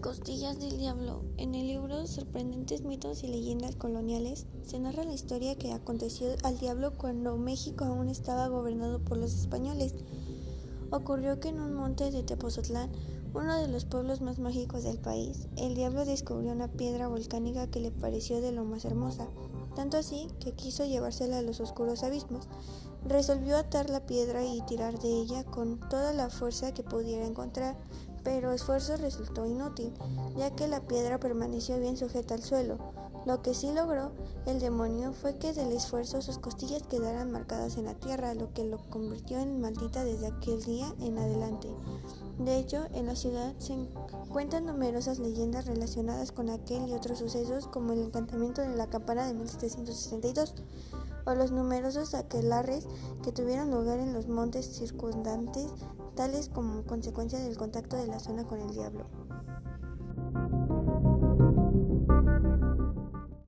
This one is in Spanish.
costillas del diablo. En el libro Sorprendentes mitos y leyendas coloniales se narra la historia que aconteció al diablo cuando México aún estaba gobernado por los españoles. Ocurrió que en un monte de Tepozotlán, uno de los pueblos más mágicos del país, el diablo descubrió una piedra volcánica que le pareció de lo más hermosa, tanto así que quiso llevársela a los oscuros abismos. Resolvió atar la piedra y tirar de ella con toda la fuerza que pudiera encontrar, pero esfuerzo resultó inútil, ya que la piedra permaneció bien sujeta al suelo. Lo que sí logró el demonio fue que del esfuerzo sus costillas quedaran marcadas en la tierra, lo que lo convirtió en maldita desde aquel día en adelante. De hecho, en la ciudad se cuentan numerosas leyendas relacionadas con aquel y otros sucesos, como el encantamiento de la campana de 1762 o los numerosos aquelarres que tuvieron lugar en los montes circundantes, tales como consecuencia del contacto de la zona con el diablo.